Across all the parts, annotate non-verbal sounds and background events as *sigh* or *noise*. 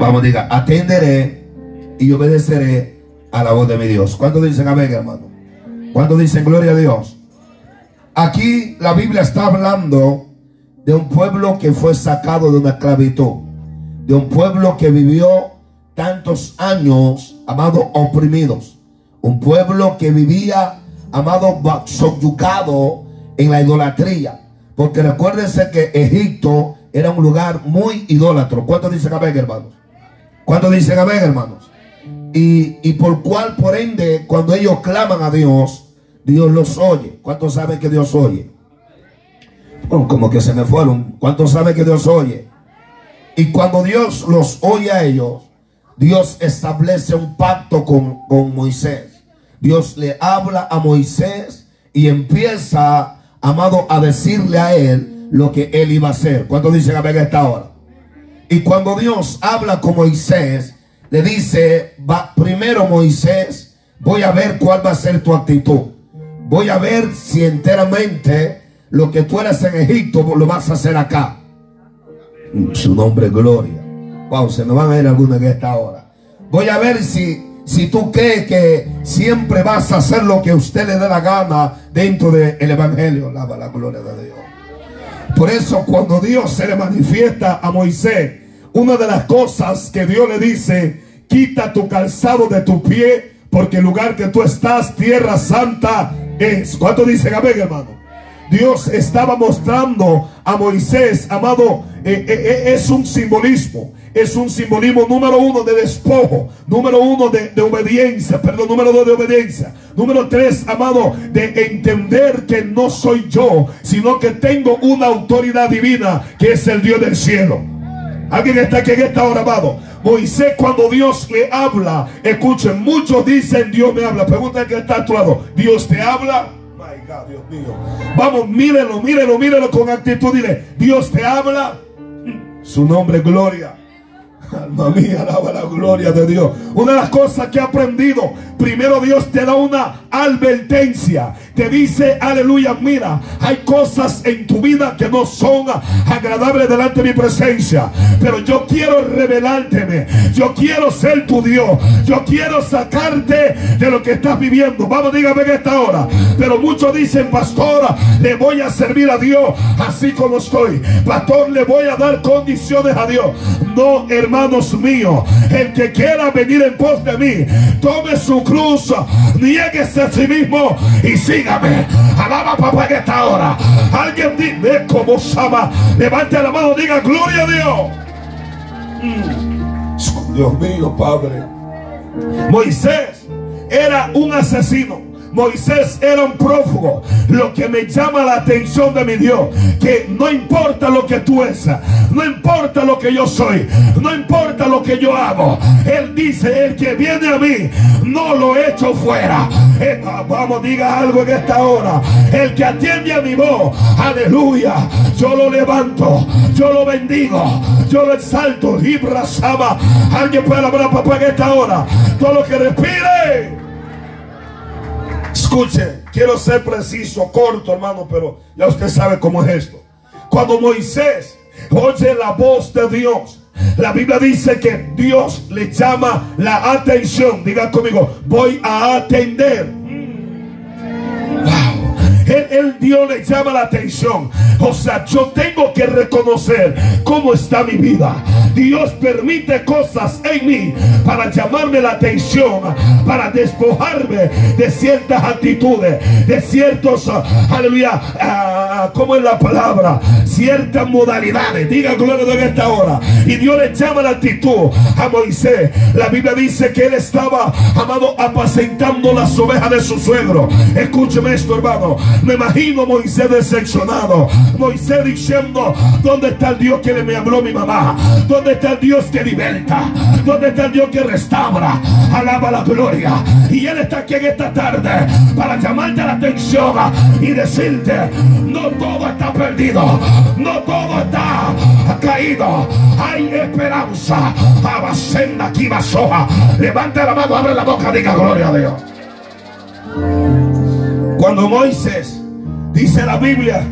Vamos, diga, atenderé y obedeceré a la voz de mi Dios. ¿Cuántos dicen amén, hermano? ¿Cuántos dicen gloria a Dios? Aquí la Biblia está hablando de un pueblo que fue sacado de una esclavitud, de un pueblo que vivió tantos años, amado, oprimidos, un pueblo que vivía, amado, subyugado en la idolatría, porque recuérdense que Egipto era un lugar muy idólatro. ¿Cuántos dicen amén, hermanos? ¿Cuántos dicen amén, hermanos? Y, y por cual, por ende, cuando ellos claman a Dios, Dios los oye. ¿Cuántos saben que Dios oye? como que se me fueron. ¿Cuántos saben que Dios oye? Y cuando Dios los oye a ellos, Dios establece un pacto con, con Moisés. Dios le habla a Moisés y empieza, amado, a decirle a él lo que él iba a hacer. ¿Cuántos dicen amén a esta hora? Y cuando Dios habla con Moisés, le dice, primero Moisés, voy a ver cuál va a ser tu actitud. Voy a ver si enteramente lo que tú eres en Egipto lo vas a hacer acá. Su nombre es gloria. Wow, se me van a ir algunos en esta hora. Voy a ver si, si tú crees que siempre vas a hacer lo que usted le dé la gana dentro del Evangelio. Lava la gloria de Dios. Por eso cuando Dios se le manifiesta a Moisés, una de las cosas que Dios le dice, quita tu calzado de tu pie, porque el lugar que tú estás, tierra santa, es. ¿Cuánto dicen amén, hermano? Dios estaba mostrando a Moisés, amado, eh, eh, eh, es un simbolismo, es un simbolismo número uno de despojo, número uno de, de, obediencia, perdón, número dos de obediencia, número tres, amado, de entender que no soy yo, sino que tengo una autoridad divina que es el Dios del cielo. Alguien está aquí en esta hora, amado. Moisés cuando Dios le habla, escuchen, muchos dicen Dios me habla. Pregunta que está a tu lado, Dios te habla. My Dios mío. Vamos, mírenlo, mírenlo, mírenlo con actitud. Dile, Dios te habla. Su nombre es gloria. Alma mía, alaba la gloria de Dios. Una de las cosas que he aprendido, primero Dios te da una advertencia. Te dice, aleluya, mira, hay cosas en tu vida que no son agradables delante de mi presencia. Pero yo quiero revelárteme. Yo quiero ser tu Dios. Yo quiero sacarte de lo que estás viviendo. Vamos, dígame en esta hora. Pero muchos dicen, pastor, le voy a servir a Dios así como estoy. Pastor, le voy a dar condiciones a Dios. No, hermano hermanos míos, el que quiera venir en pos de mí, tome su cruz, nieguese a sí mismo y sígame. Alaba papá en esta hora. Alguien dice como Sama, levante la mano, diga gloria a Dios. Mm. Dios mío, Padre. Moisés era un asesino. Moisés era un prófugo. Lo que me llama la atención de mi Dios, que no importa lo que tú eres, no importa lo que yo soy, no importa lo que yo hago. Él dice, el que viene a mí, no lo echo fuera. Eh, vamos, diga algo en esta hora. El que atiende a mi voz, aleluya, yo lo levanto, yo lo bendigo, yo lo exalto. Alguien puede hablar papá en esta hora. Todo lo que respire. Escuche, quiero ser preciso, corto, hermano, pero ya usted sabe cómo es esto. Cuando Moisés oye la voz de Dios, la Biblia dice que Dios le llama la atención. Diga conmigo, voy a atender. El, Dios le llama la atención. O sea, yo tengo que reconocer cómo está mi vida. Dios permite cosas en mí para llamarme la atención, para despojarme de ciertas actitudes, de ciertos, aleluya, uh, como es la palabra, ciertas modalidades. Diga gloria de esta hora. Y Dios le llama la actitud a Moisés. La Biblia dice que él estaba, amado, apacentando las ovejas de su suegro. Escúcheme esto, hermano. Me imagino Moisés decepcionado. Moisés diciendo, ¿dónde está el Dios que me habló mi mamá? ¿Dónde está el Dios que liberta? ¿Dónde está el Dios que restaura? Alaba la gloria. Y Él está aquí en esta tarde para llamarte la atención y decirte, no todo está perdido. No todo está caído. Hay esperanza. Abasenda aquí soja. Levante la mano, abre la boca, diga gloria a Dios. Cuando Moisés, dice la Biblia,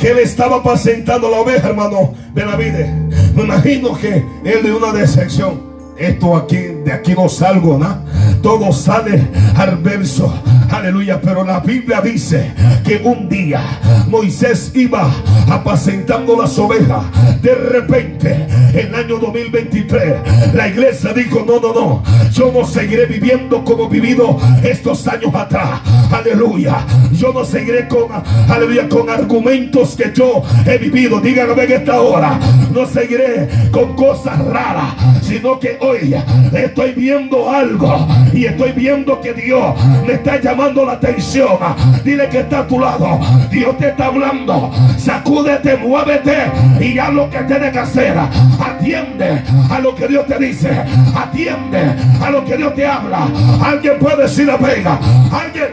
que él estaba apacentando la oveja, hermano, de la vida. Me imagino que él de una decepción. Esto aquí, de aquí no salgo, ¿no? Todo sale al verso. Aleluya. Pero la Biblia dice que un día Moisés iba apacentando las ovejas. De repente, en el año 2023, la iglesia dijo: No, no, no. Yo no seguiré viviendo como he vivido estos años atrás. Aleluya. Yo no seguiré con, aleluya, con argumentos que yo he vivido. Díganme en esta hora. No seguiré con cosas raras, sino que hoy estoy viendo algo y estoy viendo que Dios me está llamando la atención. Dile que está a tu lado. Dios te está hablando. Sacúdete, muévete y haz lo que tienes que hacer. Atiende a lo que Dios te dice. Atiende a lo que Dios te habla. Alguien puede decir la pega. Alguien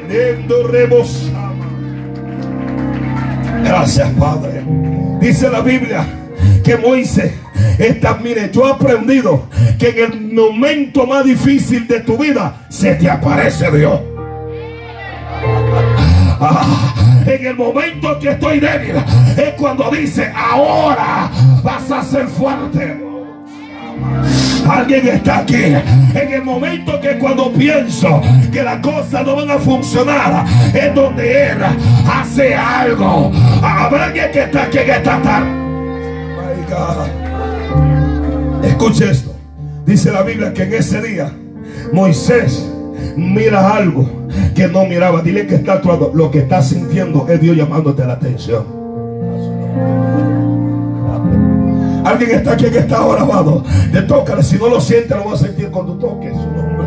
Gracias, Padre. Dice la Biblia que Moisés está, mire, yo he aprendido que en el momento más difícil de tu vida se te aparece Dios. Ah, en el momento que estoy débil es cuando dice, ahora vas a ser fuerte. Alguien está aquí. En el momento que cuando pienso que las cosas no van a funcionar, es donde Él hace algo. Habrá alguien que está aquí, que está tan. Escuche esto. Dice la Biblia que en ese día Moisés mira algo que no miraba. Dile que está actuando. Lo que está sintiendo es Dios llamándote la atención. Alguien está aquí que está ahora, amado. Te. Si no lo siente, lo vas a sentir cuando toques su nombre.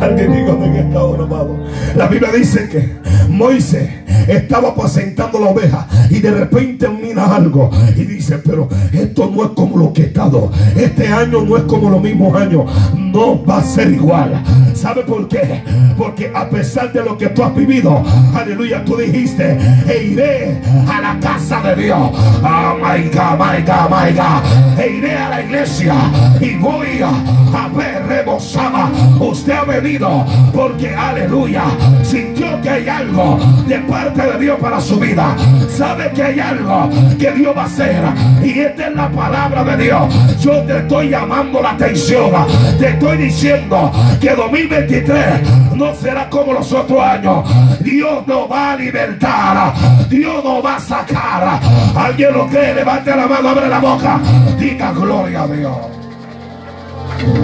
Alguien diga que está ahora, amado. La Biblia dice que Moisés estaba apacentando la oveja y de repente mira algo y dice, pero esto no es como lo que he estado. Este año no es como los mismos años. No va a ser igual. ¿Sabe por qué? Porque a pesar de lo que tú has vivido, aleluya, tú dijiste, e iré a la casa de Dios. Oh my God, my God, my God. E iré a la iglesia y voy a ver rebosada. Usted ha venido porque, aleluya, sintió que hay algo de parte de Dios para su vida. Sabe que hay algo que Dios va a hacer. Y esta es la palabra de Dios. Yo te estoy llamando la atención. Te estoy diciendo que 2023 no será como los otros años. Dios nos va a libertar. Dios nos va a sacar. Alguien lo cree, levante la mano, abre la boca. Diga gloria a Dios.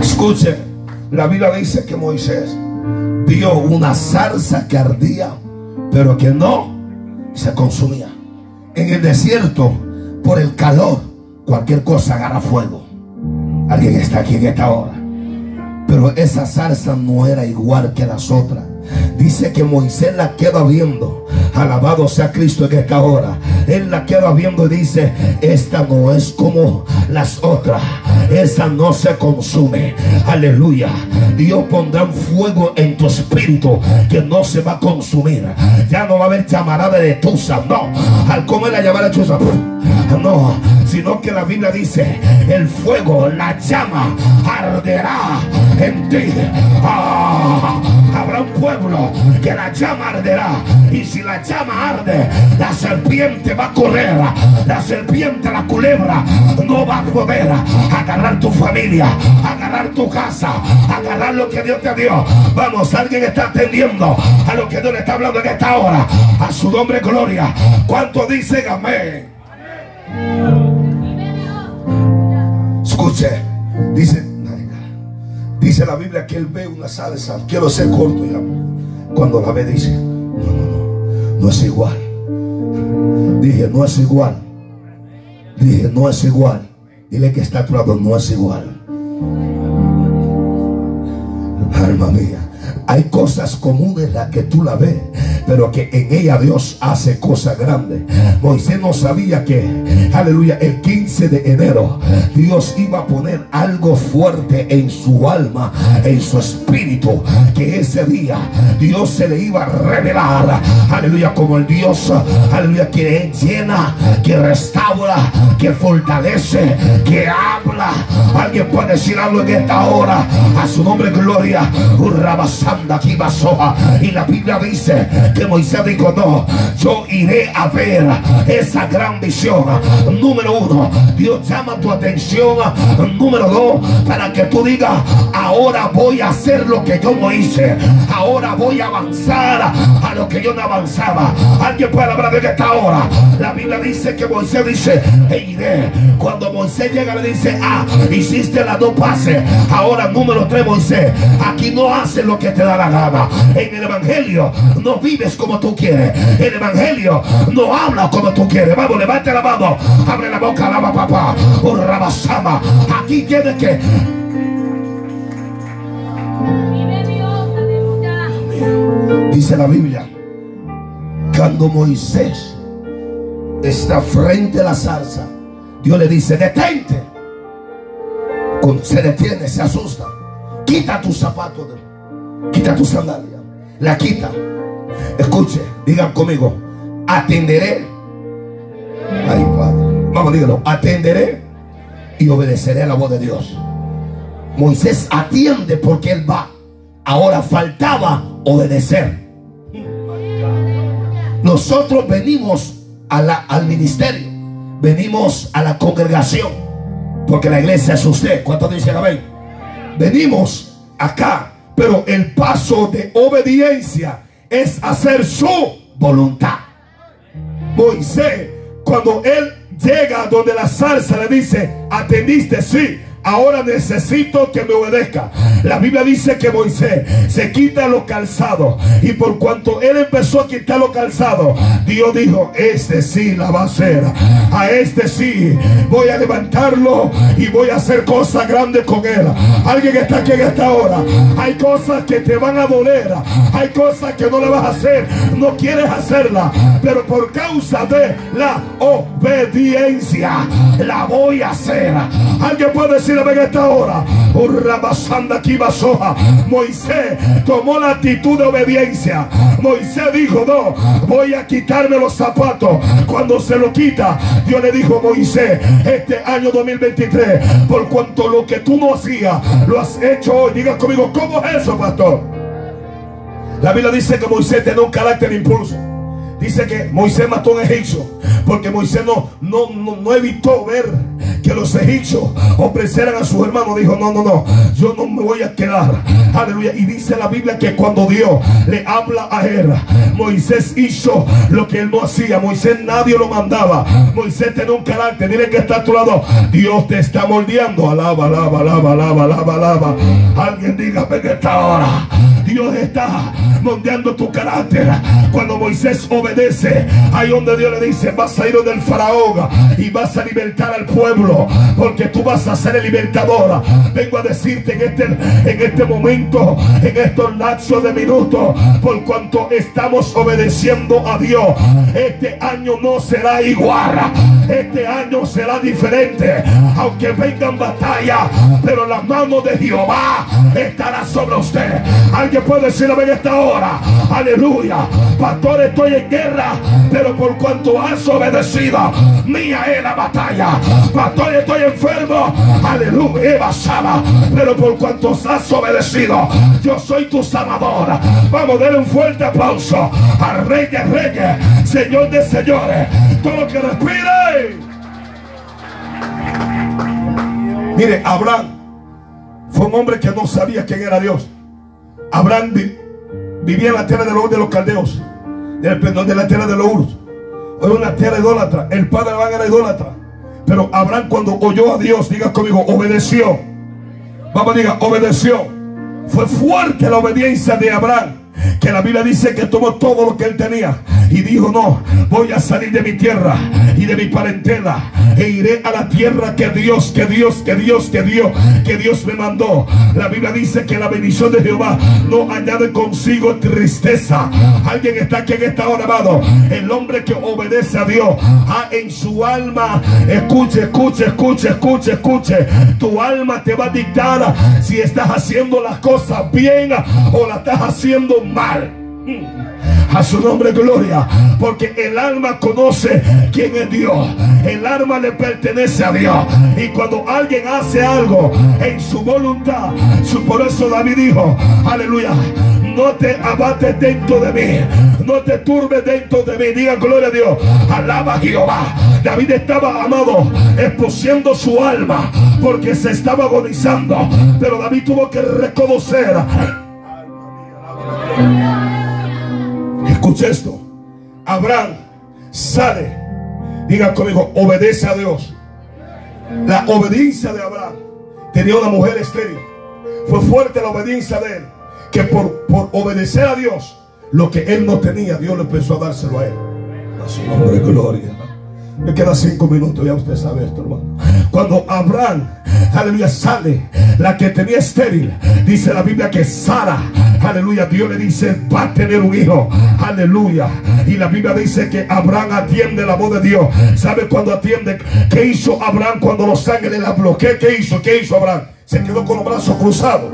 Escuche, la Biblia dice que Moisés vio una zarza que ardía, pero que no se consumía. En el desierto, por el calor, cualquier cosa agarra fuego. Alguien está aquí en esta hora. Pero esa zarza no era igual que las otras. Dice que Moisés la queda viendo. Alabado sea Cristo en esta hora. Él la queda viendo y dice, esta no es como las otras. Esa no se consume. Aleluya. Dios pondrá un fuego en tu espíritu que no se va a consumir. Ya no va a haber llamarada de tusa. No. Al comer la llamada de tusa. No. Sino que la Biblia dice, el fuego, la llama, arderá en ti. Ah, habrá un pueblo que la llama arderá. Y si la llama arde, la serpiente va a correr. La serpiente, la culebra, no va a poder agarrar tu familia, agarrar tu casa, agarrar lo que Dios te dio. Vamos, alguien está atendiendo a lo que Dios le está hablando en esta hora. A su nombre, gloria. ¿Cuánto dicen amén? Escuche, dice, dice la Biblia que él ve una salsa. Quiero ser corto ya. Cuando la ve, dice, no, no, no, no es igual. Dije, no es igual. Dije, no es igual. Dile que está a no es igual. Alma mía. Hay cosas comunes las que tú la ves, pero que en ella Dios hace cosas grandes. Moisés no sabía que, aleluya, el 15 de enero Dios iba a poner algo fuerte en su alma, en su espíritu, que ese día Dios se le iba a revelar, aleluya, como el Dios, aleluya, que llena, que restaura, que fortalece, que habla. Alguien puede decir algo en esta hora, a su nombre gloria, un Basoa. Y la Biblia dice que Moisés dijo, no, yo iré a ver esa gran visión. Número uno, Dios llama tu atención. Número dos, para que tú digas, ahora voy a hacer lo que yo no hice. Ahora voy a avanzar a lo que yo no avanzaba. Alguien puede hablar de esta hora. La Biblia dice que Moisés dice, e iré. Cuando Moisés llega le dice, ah, hiciste las dos pases. Ahora número tres, Moisés, aquí no haces lo que te da la. En el Evangelio no vives como tú quieres. En el Evangelio no hablas como tú quieres. Vamos, levante la mano. Abre la boca, lava papá. Un rabasama. Aquí tienes que Dice la Biblia, cuando Moisés está frente a la salsa, Dios le dice, detente. Se detiene, se asusta. Quita tus zapatos, quita tu sandalia. La quita. Escuche, digan conmigo, atenderé. Ay, Padre. Vamos, dígalo, atenderé y obedeceré a la voz de Dios. Moisés atiende porque él va. Ahora faltaba obedecer. Nosotros venimos al ministerio, venimos a la congregación, porque la iglesia es usted. ¿Cuántos dicen amén? Venimos acá, pero el paso de obediencia es hacer su voluntad. Moisés, cuando él llega donde la salsa le dice, atendiste, sí, ahora necesito que me obedezca. La Biblia dice que Moisés se quita los calzados. Y por cuanto él empezó a quitar los calzados, Dios dijo, este sí la va a hacer. A este sí voy a levantarlo y voy a hacer cosas grandes con él. Alguien está aquí en esta hora. Hay cosas que te van a doler. Hay cosas que no le vas a hacer. No quieres hacerla. Pero por causa de la obediencia, la voy a hacer. Alguien puede decir en esta hora. Moisés tomó la actitud de obediencia. Moisés dijo, no, voy a quitarme los zapatos. Cuando se lo quita, Dios le dijo, Moisés, este año 2023, por cuanto lo que tú no hacías, lo has hecho hoy. Diga conmigo, ¿cómo es eso, pastor? La Biblia dice que Moisés tenía un carácter impulso. Dice que Moisés mató a un egipcio porque Moisés no, no, no, evitó ver que los egipcios ofrecieran a sus hermanos. Dijo, no, no, no, yo no me voy a quedar. Aleluya. Y dice la Biblia que cuando Dios le habla a él, Moisés hizo lo que él no hacía. Moisés nadie lo mandaba. Moisés tenía un carácter. Dile que está a tu lado. Dios te está moldeando. Alaba, alaba, alaba, alaba, alaba, alaba. Alguien dígame que está ahora. Dios está moldeando tu carácter. Cuando Moisés obedece, ahí donde Dios le dice, vas a ir del faraón y vas a libertar al pueblo, porque tú vas a ser el libertador. Vengo a decirte en este, en este momento, en estos lapsos de minutos, por cuanto estamos obedeciendo a Dios, este año no será igual. Este año será diferente, aunque vengan batallas, pero la mano de Jehová estará sobre usted. Alguien puede decir en esta hora, aleluya, pastor, estoy en guerra, pero por cuanto has obedecido, mía es la batalla. Pastor, estoy enfermo, aleluya, Eva pero por cuanto has obedecido, yo soy tu sanador. Vamos a darle un fuerte aplauso al Rey de Reyes, Señor de Señores, todo lo que respire. Mire, Abraham fue un hombre que no sabía quién era Dios. Abraham vivía en la tierra de los, de los caldeos, de la tierra de los uros. Era una tierra idólatra. El padre de Abraham era idólatra. Pero Abraham cuando oyó a Dios, diga conmigo, obedeció. Vamos, diga, obedeció. Fue fuerte la obediencia de Abraham que la Biblia dice que tomó todo lo que él tenía y dijo, no, voy a salir de mi tierra y de mi parentela e iré a la tierra que Dios, que Dios, que Dios, que Dios, que Dios me mandó. La Biblia dice que la bendición de Jehová no añade consigo tristeza. Alguien está aquí en esta hora, amado. El hombre que obedece a Dios, ah, en su alma, escuche, escuche, escuche, escuche, escuche. Tu alma te va a dictar si estás haciendo las cosas bien o la estás haciendo mal. A su nombre gloria. Porque el alma conoce quién es Dios. El alma le pertenece a Dios. Y cuando alguien hace algo en su voluntad, por eso David dijo, aleluya no te abates dentro de mí, no te turbes dentro de mí. Diga gloria a Dios, alaba a Jehová. David estaba amado, expusiendo su alma porque se estaba agonizando, pero David tuvo que reconocer. Escucha esto, Abraham sale, diga conmigo, obedece a Dios. La obediencia de Abraham tenía una mujer estéril. Fue fuerte la obediencia de él. Que por, por obedecer a Dios, lo que él no tenía, Dios le empezó a dárselo a él. A su nombre, gloria. Me queda cinco minutos, ya usted sabe esto, hermano. Cuando Abraham, aleluya, sale, la que tenía estéril, dice la Biblia que Sara, aleluya, Dios le dice, va a tener un hijo, aleluya. Y la Biblia dice que Abraham atiende la voz de Dios. ¿Sabe cuando atiende? ¿Qué hizo Abraham cuando los ángeles la bloquearon? ¿Qué hizo? ¿Qué hizo Abraham? Se quedó con los brazos cruzados.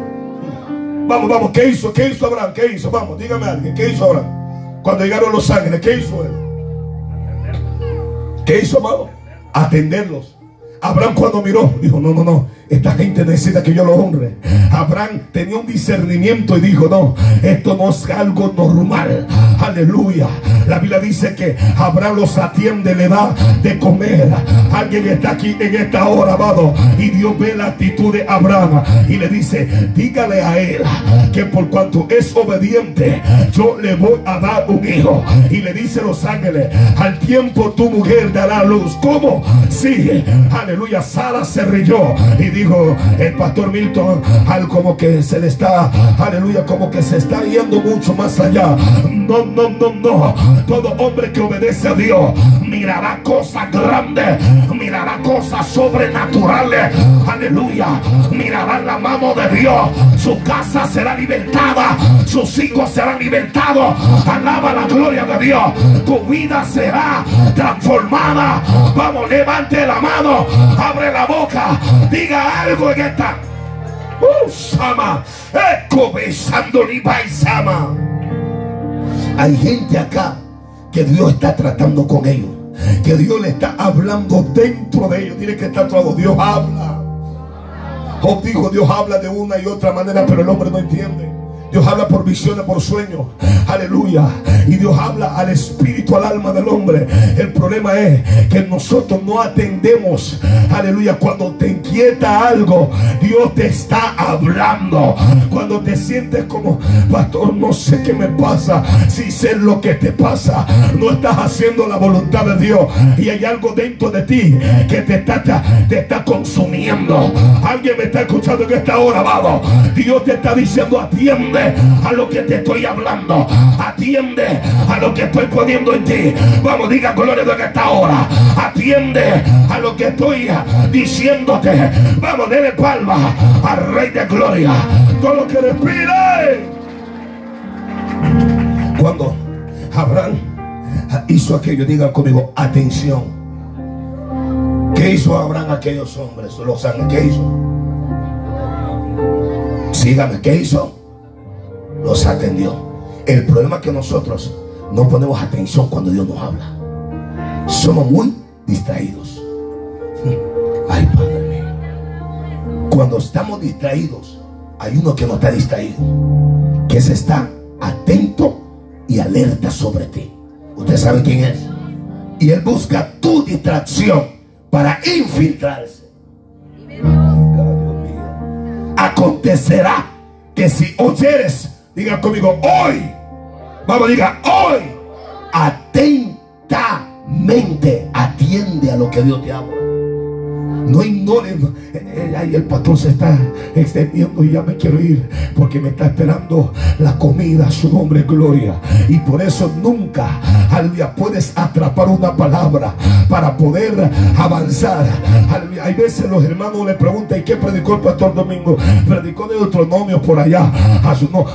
Vamos, vamos, ¿qué hizo? ¿Qué hizo Abraham? ¿Qué hizo? Vamos, dígame a alguien, ¿qué hizo Abraham? Cuando llegaron los ángeles, ¿qué hizo él? ¿Qué hizo, amado? Atenderlos. Abraham cuando miró, dijo, no, no, no, esta gente necesita que yo lo honre. Abraham tenía un discernimiento y dijo, no, esto no es algo normal. Aleluya. La Biblia dice que Abraham los atiende, le da de comer. Alguien está aquí en esta hora, amado. Y Dios ve la actitud de Abraham y le dice, dígale a él que por cuanto es obediente, yo le voy a dar un hijo. Y le dice los ángeles, al tiempo tu mujer dará luz. ¿Cómo? Sí, aleluya. Sara se rió y dijo el pastor Milton, al como que se le está, aleluya, como que se está yendo mucho más allá. No, no, no, no. Todo hombre que obedece a Dios mirará cosas grandes, mirará cosas sobrenaturales. Aleluya. Mirará la mano de Dios. Su casa será libertada. Sus hijos serán libertados. Alaba la gloria de Dios. Tu vida será transformada. Vamos, levante la mano. Abre la boca. Diga algo en esta. Uh, Sama. Sama. Hay gente acá que Dios está tratando con ellos. Que Dios le está hablando dentro de ellos. Tiene que estar todo. Dios habla. Job dijo, Dios habla de una y otra manera, pero el hombre no entiende. Dios habla por visiones, por sueños. Aleluya. Y Dios habla al espíritu, al alma del hombre. El problema es que nosotros no atendemos. Aleluya. Cuando te inquieta algo, Dios te está hablando. Cuando te sientes como, pastor, no sé qué me pasa. Si sé lo que te pasa, no estás haciendo la voluntad de Dios. Y hay algo dentro de ti que te está, te está consumiendo. Alguien me está escuchando en esta hora, amado. Dios te está diciendo, atiende a lo que te estoy hablando. Atiende a lo que estoy poniendo en ti. Vamos, diga gloria que esta hora. Atiende a lo que estoy diciéndote. Vamos, dele palma al Rey de Gloria. Todo lo que respire. Cuando Abraham hizo aquello, diga conmigo, atención. ¿Qué hizo Abraham aquellos hombres? Los ángeles, ¿qué hizo? Sígame, ¿qué hizo? Los atendió. El problema es que nosotros no ponemos atención cuando Dios nos habla. Somos muy distraídos. Ay, Padre mío. Cuando estamos distraídos, hay uno que no está distraído. Que se está atento y alerta sobre ti. Usted sabe quién es. Y él busca tu distracción para infiltrarse. Acontecerá que si oyeres, diga conmigo, hoy, vamos, diga, hoy, atentamente atiende a lo que Dios te habla. No ignores. Ay, el patrón se está extendiendo y ya me quiero ir. Porque me está esperando la comida. Su nombre es gloria. Y por eso nunca, aleluya, puedes atrapar una palabra para poder avanzar. Hay veces los hermanos le preguntan, ¿y qué predicó el pastor Domingo? Predicó de Deuteronomio por allá.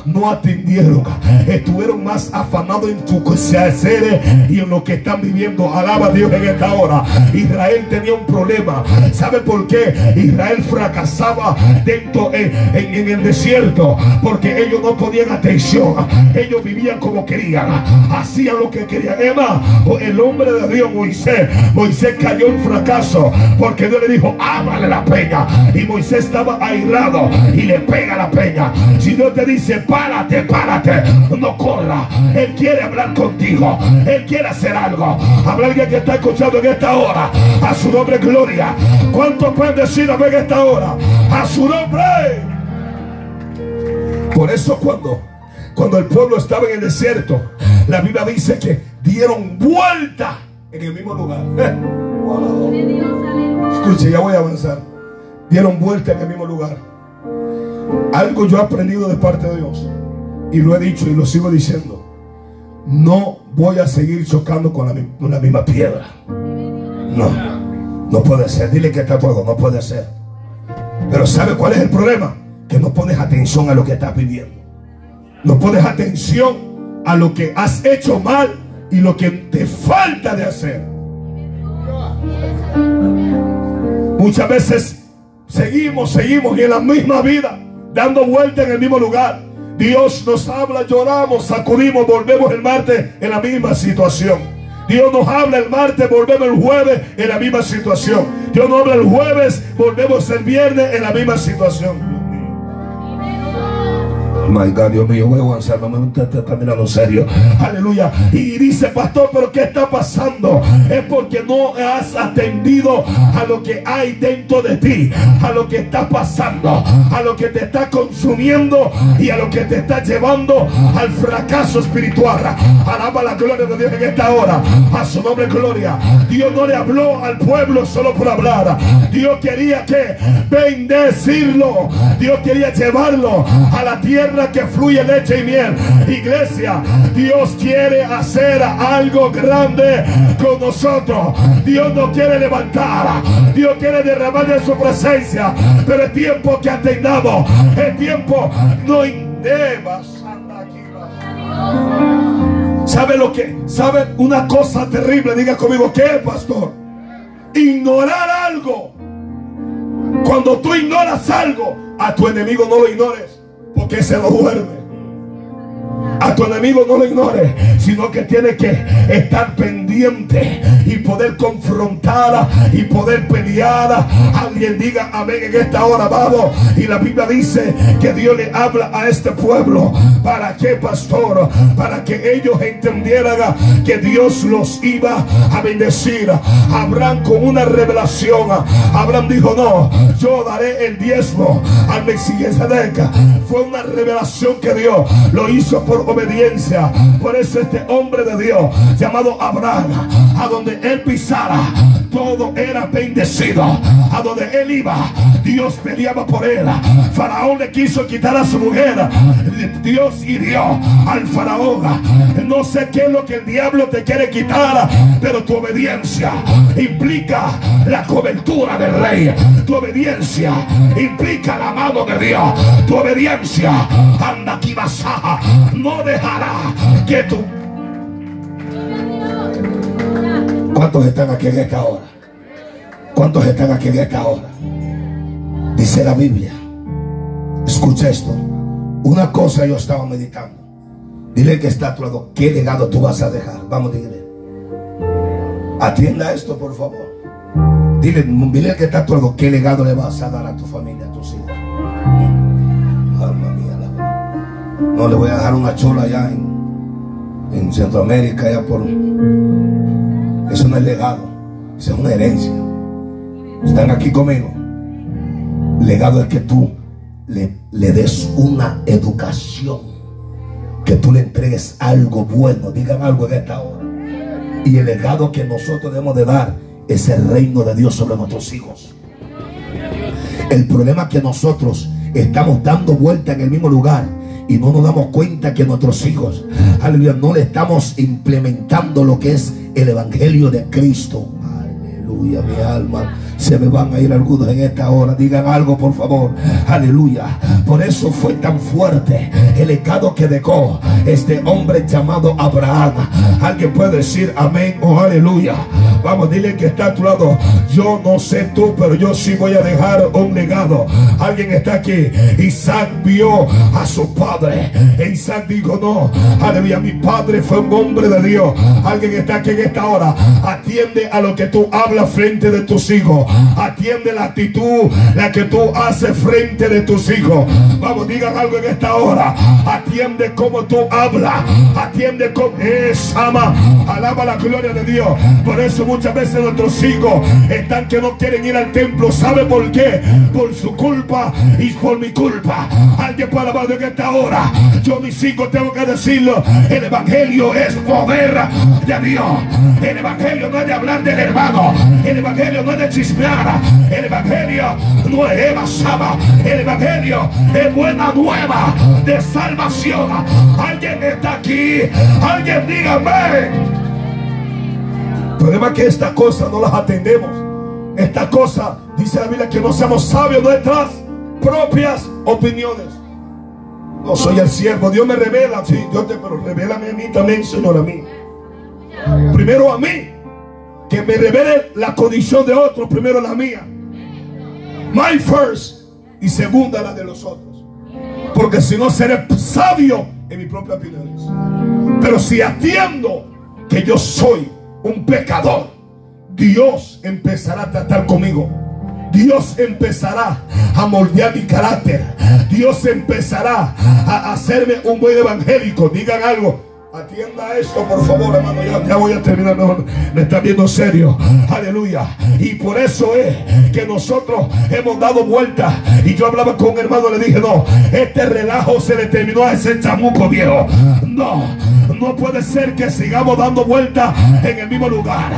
No, atendieron. Estuvieron más afanados en su hacer y en lo que están viviendo. Alaba a Dios en esta hora. Israel tenía un problema. ¿Sabe por qué? Israel fracasaba dentro en, el desierto porque ellos no ponían atención. Ellos vivían como querían, hacían lo que querían. Emma, el hombre de Dios, Moisés, Moisés cayó en fracaso porque Dios le dijo, ámale la peña. Y Moisés estaba airado y le pega la peña. Si Dios te dice, párate, párate, no corra. Él quiere hablar contigo. Él quiere hacer algo. Habrá alguien que está escuchando en esta hora. A su nombre, gloria. ¿Cuántos pueden decir en esta hora? A su nombre. Por eso cuando, cuando el pueblo estaba en el desierto, la Biblia dice que dieron vuelta en el mismo lugar. Escuche, ya voy a avanzar. Dieron vuelta en el mismo lugar. Algo yo he aprendido de parte de Dios. Y lo he dicho y lo sigo diciendo. No voy a seguir chocando con la, misma piedra. No, no puede ser. Dile que está fuego, no puede ser. Pero ¿sabe cuál es el problema? Que no pones atención a lo que estás viviendo. No pones atención a lo que has hecho mal y lo que te falta de hacer. Muchas veces seguimos, seguimos y en la misma vida, dando vuelta en el mismo lugar. Dios nos habla, lloramos, sacudimos, volvemos el martes en la misma situación. Dios nos habla el martes, volvemos el jueves en la misma situación. Dios nos habla el jueves, volvemos el viernes en la misma situación. My God, Dios mío, voy a avanzar, no me está mirando serio. Aleluya. Y dice, pastor, pero ¿qué está pasando? Es porque no has atendido a lo que hay dentro de ti, a lo que está pasando, a lo que te está consumiendo y a lo que te está llevando al fracaso espiritual. Alaba la gloria de Dios en esta hora. A su nombre, gloria. Dios no le habló al pueblo solo por hablar. Dios quería que bendecirlo. Dios quería llevarlo a la tierra que fluye leche y miel. Iglesia, Dios quiere hacer algo grande con nosotros. Dios nos quiere levantar. Dios quiere derramar de su presencia. Pero es tiempo que atendamos. Es tiempo no debas. ¿Sabe lo que? ¿Sabe una cosa terrible? Diga conmigo, ¿qué pastor? Ignorar algo. Cuando tú ignoras algo, a tu enemigo no lo ignores porque se lo duerme. A tu enemigo no lo ignore, sino que tiene que estar pendiente y poder confrontar y poder pelear. Alguien diga amén en esta hora, vamos. Y la Biblia dice que Dios le habla a este pueblo. ¿Para qué, pastor? Para que ellos entendieran que Dios los iba a bendecir. Abraham con una revelación. Abraham dijo, no, yo daré el diezmo al Mesías Fue una revelación que Dios lo hizo por obediencia. Por eso este hombre de Dios llamado Abraham, a donde él pisara, todo era bendecido. A donde él iba, Dios peleaba por él. Faraón le quiso quitar a su mujer. Dios hirió al faraón. No sé qué es lo que el diablo te quiere quitar, pero tu obediencia implica la cobertura del rey. Tu obediencia implica la mano de Dios. Tu obediencia anda aquí basaja. No dejará que tu ¿Cuántos están aquí en esta hora? ¿Cuántos están aquí en esta hora? Dice la Biblia. Escucha esto. Una cosa yo estaba meditando. Dile que está a tu. ¿Qué legado tú vas a dejar? Vamos, dile. Atienda esto, por favor. Dile, dile que está a tu. ¿Qué legado le vas a dar a tu familia, a tus hijos? No le voy a dejar una chola allá en, en Centroamérica, allá por eso no es legado, es una herencia. Están aquí conmigo. Legado es que tú le, le des una educación, que tú le entregues algo bueno, digan algo en esta hora. Y el legado que nosotros debemos de dar es el reino de Dios sobre nuestros hijos. El problema es que nosotros estamos dando vuelta en el mismo lugar y no nos damos cuenta que nuestros hijos, aleluya, no le estamos implementando lo que es el Evangelio de Cristo. Aleluya, mi alma. Se me van a ir algunos en esta hora. Digan algo, por favor. Aleluya. Por eso fue tan fuerte el legado que dejó este hombre llamado Abraham. Alguien puede decir amén o aleluya. Vamos, dile que está a tu lado. Yo no sé tú, pero yo sí voy a dejar un legado. Alguien está aquí. Isaac vio a su padre. Isaac dijo, no, aleluya, mi padre fue un hombre de Dios. Alguien está aquí en esta hora. Atiende a lo que tú hablas frente de tus hijos. Atiende la actitud, la que tú haces frente de tus hijos. Vamos, digan algo en esta hora. Atiende como tú hablas. Atiende como es ama. Alaba la gloria de Dios. Por eso muchas veces nuestros hijos están que no quieren ir al templo. ¿Sabe por qué? Por su culpa y por mi culpa. Alguien puede hablar en esta hora. Yo mis hijos tengo que decirlo. El evangelio es poder de Dios. El evangelio no es de hablar del hermano. El evangelio no es de chismear. El evangelio no es Eva Saba. El evangelio es buena nueva de salvación. Alguien está aquí. Alguien dígame. El problema es que esta cosa no las atendemos. Esta cosa, dice la Biblia, que no seamos sabios nuestras propias opiniones. No soy el siervo. Dios me revela. Sí, Dios te, pero revélame a mí también, Señor, a mí. Primero a mí. Que me revele la condición de otro. Primero la mía. My first. Y segunda la de los otros. Porque si no seré sabio en mis propias opiniones. Pero si atiendo que yo soy un pecador, Dios empezará a tratar conmigo. Dios empezará a moldear mi carácter. Dios empezará a hacerme un buen evangélico. Digan algo. Atienda esto, por favor, hermano. Ya, voy a terminar. No, me está viendo serio. Aleluya. Y por eso es que nosotros hemos dado vuelta. Y yo hablaba con un hermano, le dije, no, este relajo se le terminó a ese chamuco viejo. No, no puede ser que sigamos dando vuelta en el mismo lugar.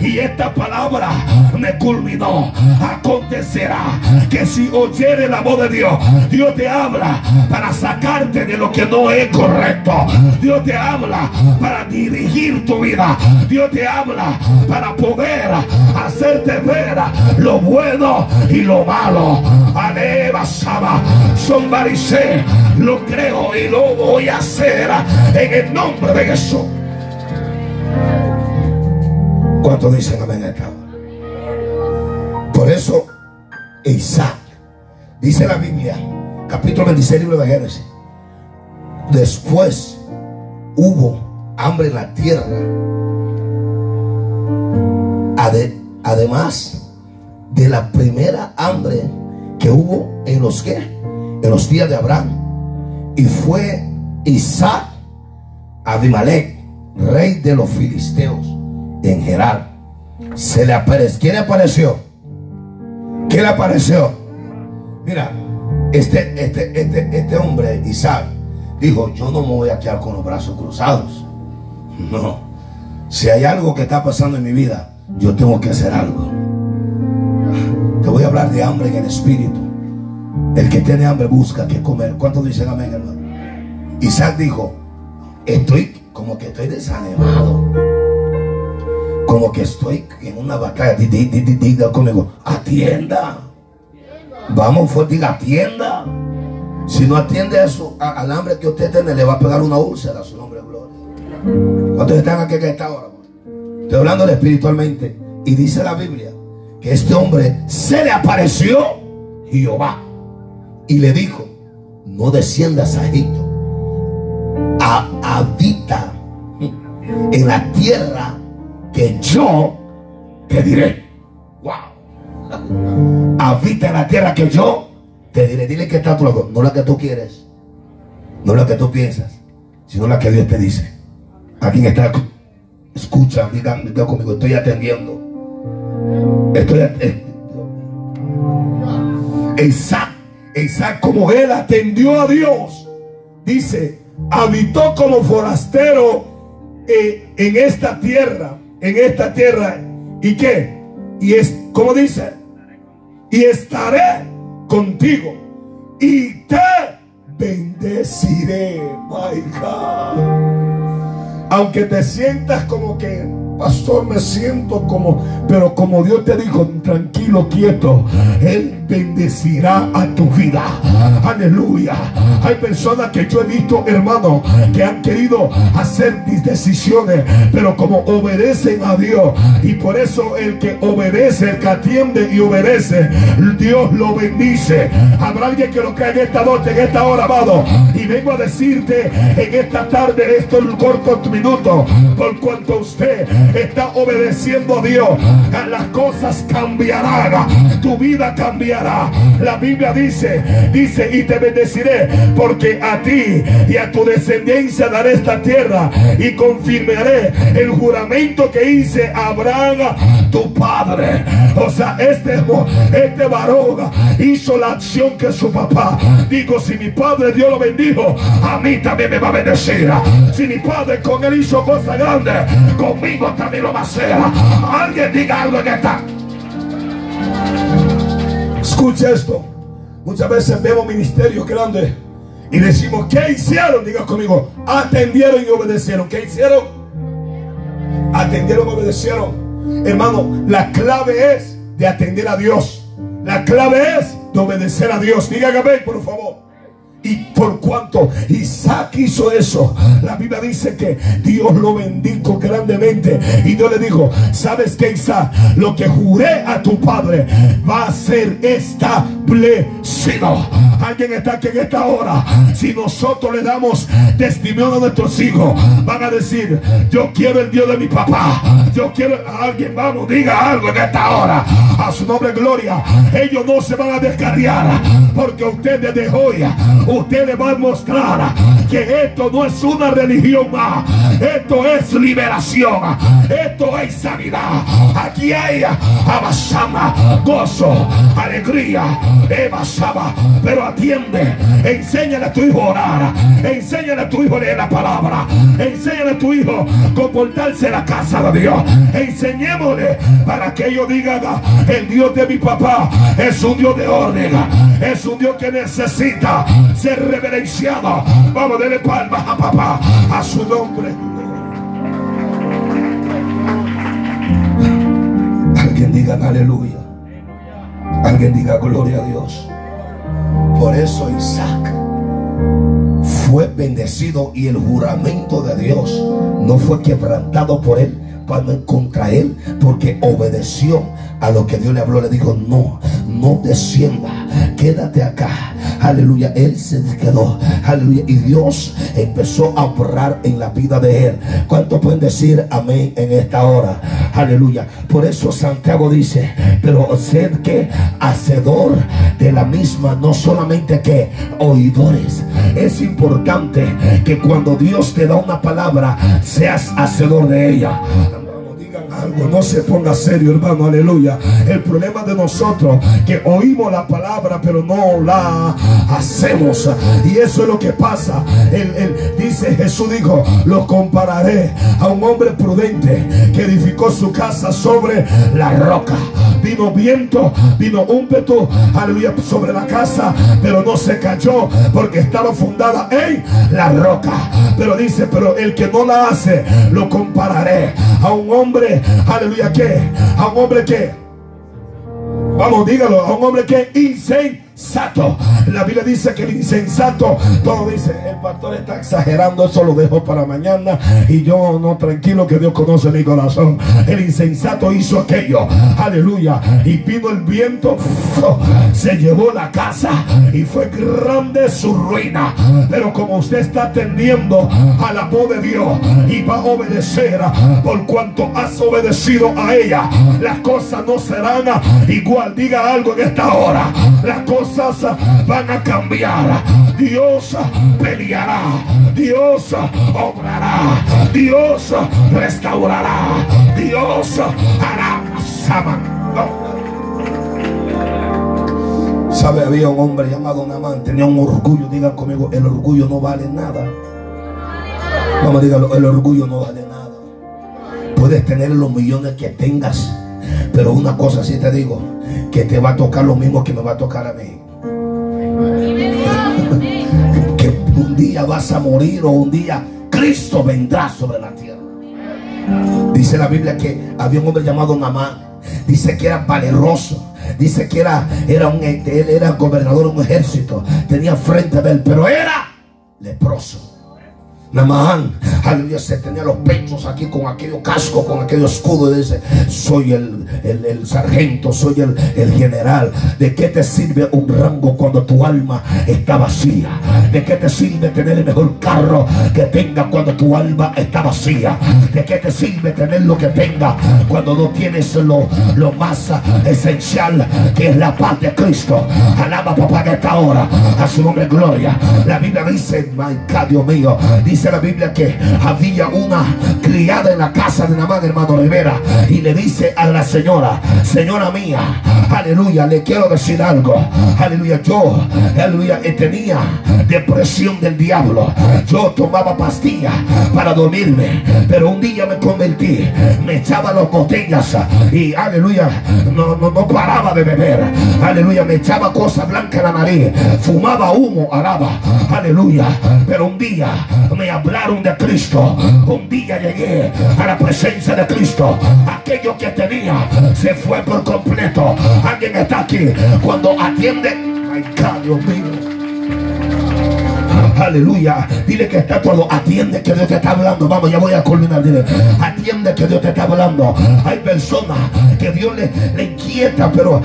Y esta palabra me culminó. Acontecerá que si oyere la voz de Dios, Dios te habla para sacarte de lo que no es correcto. Dios te habla para dirigir tu vida. Dios te habla para poder hacerte ver lo bueno y lo malo. Aleva Saba. Son say, lo creo y lo voy a hacer en el nombre de Jesús. ¿Cuántos dicen amén esta Por eso, Isaac, dice la Biblia, capítulo 26, libro de Génesis. Después hubo hambre en la tierra. además de la primera hambre que hubo en los que en los días de Abraham y fue Isaac Abimelech rey de los filisteos en Gerar se le apareció ¿quién apareció? ¿qué le apareció? mira este, este, este, este hombre Isaac dijo, yo no me voy a quedar con los brazos cruzados. *laughs* No. Si hay algo que está pasando en mi vida, yo tengo que hacer algo. Te voy a hablar de hambre en el espíritu. El que tiene hambre busca que comer. ¿Cuántos dicen amén, hermano? Isaac dijo, estoy como que estoy desanimado. Como que estoy en una batalla. Diga conmigo, atienda. Vamos fuerte, diga, atienda. Si no atiende eso, al hambre que usted tiene, le va a pegar una úlcera a su nombre gloria. ¿Cuántos están aquí que esta hora? Estoy hablando espiritualmente. Y dice la Biblia que este hombre se le apareció Jehová y le dijo: No desciendas a Egipto, habita en la tierra que yo te diré. Wow. *laughs* Habita en la tierra que yo te diré, dile que está a tu lado. No la que tú quieres. No la que tú piensas. Sino la que Dios te dice. A está. Escucha, diga, conmigo. Estoy atendiendo. Estoy atendiendo. Isaac, Isaac, como él atendió a Dios, dice, habitó como forastero en, en esta tierra, en esta tierra. ¿Y qué? Y es, como dice, y estaré contigo y te bendeciré, my. Aunque te sientas como que pastor, me siento como, pero como Dios te dijo, tranquilo, quieto, Él bendecirá a tu vida. Aleluya. Hay personas que yo he visto, hermano, que han querido hacer mis decisiones, pero como obedecen a Dios, y por eso el que obedece, el que atiende y obedece, Dios lo bendice. Habrá alguien que lo crea en esta noche, en esta hora, amado, y vengo a decirte en esta tarde, estos cortos minutos, por cuanto usted está obedeciendo a Dios, las cosas cambiarán, tu vida cambiará. La Biblia dice, dice, y te bendeciré, porque a ti y a tu descendencia daré esta tierra y confirmaré el juramento que hice a Abraham, tu padre. O sea, este, este varón hizo la acción que su papá. Digo, si mi padre Dios lo bendijo, a mí también me va a bendecir. Si mi padre con él hizo cosas grandes, conmigo también lo va a hacer. Alguien diga algo en esta. Escucha esto. Muchas veces vemos ministerios grandes y decimos, ¿qué hicieron? Diga conmigo, atendieron y obedecieron. ¿Qué hicieron? Atendieron y obedecieron. Hermano, la clave es de atender a Dios. La clave es de obedecer a Dios. Diga amén, por favor. Y por cuanto Isaac hizo eso, la Biblia dice que Dios lo bendijo grandemente. Y Dios le dijo, ¿sabes qué Isaac? Lo que juré a tu padre va a ser establecido. Alguien está aquí en esta hora. Si nosotros le damos testimonio a nuestros hijos, van a decir, yo quiero el Dios de mi papá. Yo quiero, alguien, vamos, diga algo en esta hora. A su nombre, gloria. Ellos no se van a descarriar porque ustedes de joya usted le va a mostrar que esto no es una religión más. Esto es liberación. Esto es sanidad. Aquí hay abasama, gozo, alegría, evasama. Pero atiende, enséñale a tu hijo a orar. Enséñale a tu hijo a leer la palabra. Enséñale a tu hijo a comportarse en la casa de Dios. Enseñémosle para que ellos digan, el Dios de mi papá es un Dios de orden. Es un Dios que necesita ser reverenciado. Vamos, a darle palmas a papá, a su nombre. Alguien diga aleluya. Alguien diga gloria a Dios. Por eso Isaac fue bendecido y el juramento de Dios no fue quebrantado por él contra él porque obedeció a lo que Dios le habló. Le dijo, no, no descienda, quédate acá. Aleluya, él se quedó. Aleluya, y Dios empezó a obrar en la vida de él. ¿Cuánto pueden decir amén en esta hora? Aleluya. Por eso Santiago dice, pero sed que hacedor de la misma, no solamente que oidores. Es importante que cuando Dios te da una palabra, seas hacedor de ella algo, no se ponga serio, hermano, aleluya. El problema de nosotros que oímos la palabra, pero no la hacemos. Y eso es lo que pasa. El, dice Jesús dijo, lo compararé a un hombre prudente que edificó su casa sobre la roca. Vino viento, vino peto aleluya, sobre la casa, pero no se cayó porque estaba fundada en la roca. Pero dice, pero el que no la hace, lo compararé a un hombre aleluya, que a un hombre que, vamos, dígalo, a un hombre que incendia insensato. La Biblia dice que el insensato, todo dice, el pastor está exagerando, eso lo dejo para mañana. Y yo no, tranquilo que Dios conoce mi corazón. El insensato hizo aquello, aleluya. Y vino el viento, se llevó la casa y fue grande su ruina. Pero como usted está atendiendo a la voz de Dios y va a obedecer por cuanto has obedecido a ella, las cosas no serán igual. Diga algo en esta hora. Las cosas van a cambiar. Dios peleará. Dios obrará. Dios restaurará. Dios hará. Sabe, había un hombre llamado Namán, tenía un orgullo, digan conmigo, el orgullo no vale nada. Vamos, dígalo, el orgullo no vale nada. Puedes tener los millones que tengas, pero una cosa sí te digo, que te va a tocar lo mismo que me va a tocar a mí. Que un día vas a morir o un día Cristo vendrá sobre la tierra. Dice la Biblia que había un hombre llamado Namán. Dice que era valeroso. Dice que era, era un, él era gobernador de un ejército. Tenía frente de él, pero era leproso. Namán, aleluya, se tenía los pechos aquí con aquello casco, con aquello escudo. Y dice: Soy el, el, sargento, soy el, el, general. ¿De qué te sirve un rango cuando tu alma está vacía? ¿De qué te sirve tener el mejor carro que tenga cuando tu alma está vacía? ¿De qué te sirve tener lo que tenga cuando no tienes lo, lo más esencial que es la paz de Cristo? Alaba papá que esta hora a su nombre gloria. La Biblia dice: My Dios mío, dice dice la Biblia que había una criada en la casa de Namán, hermano Rivera, y le dice a la señora, señora mía, aleluya, le quiero decir algo, aleluya, yo, aleluya, tenía depresión del diablo, yo tomaba pastillas para dormirme, pero un día me convertí, me echaba las botellas y aleluya, no, no, no paraba de beber, aleluya, me echaba cosas blancas en la nariz, fumaba humo, alaba, aleluya, pero un día me hablaron de Cristo. Un día llegué a la presencia de Cristo. Aquello que tenía se fue por completo. Alguien está aquí cuando atiende. Ay, Dios mío. Aleluya. Dile que está todo. Atiende que Dios te está hablando. Vamos, ya voy a culminar. Dile. Atiende que Dios te está hablando. Hay personas que Dios le, le inquieta, pero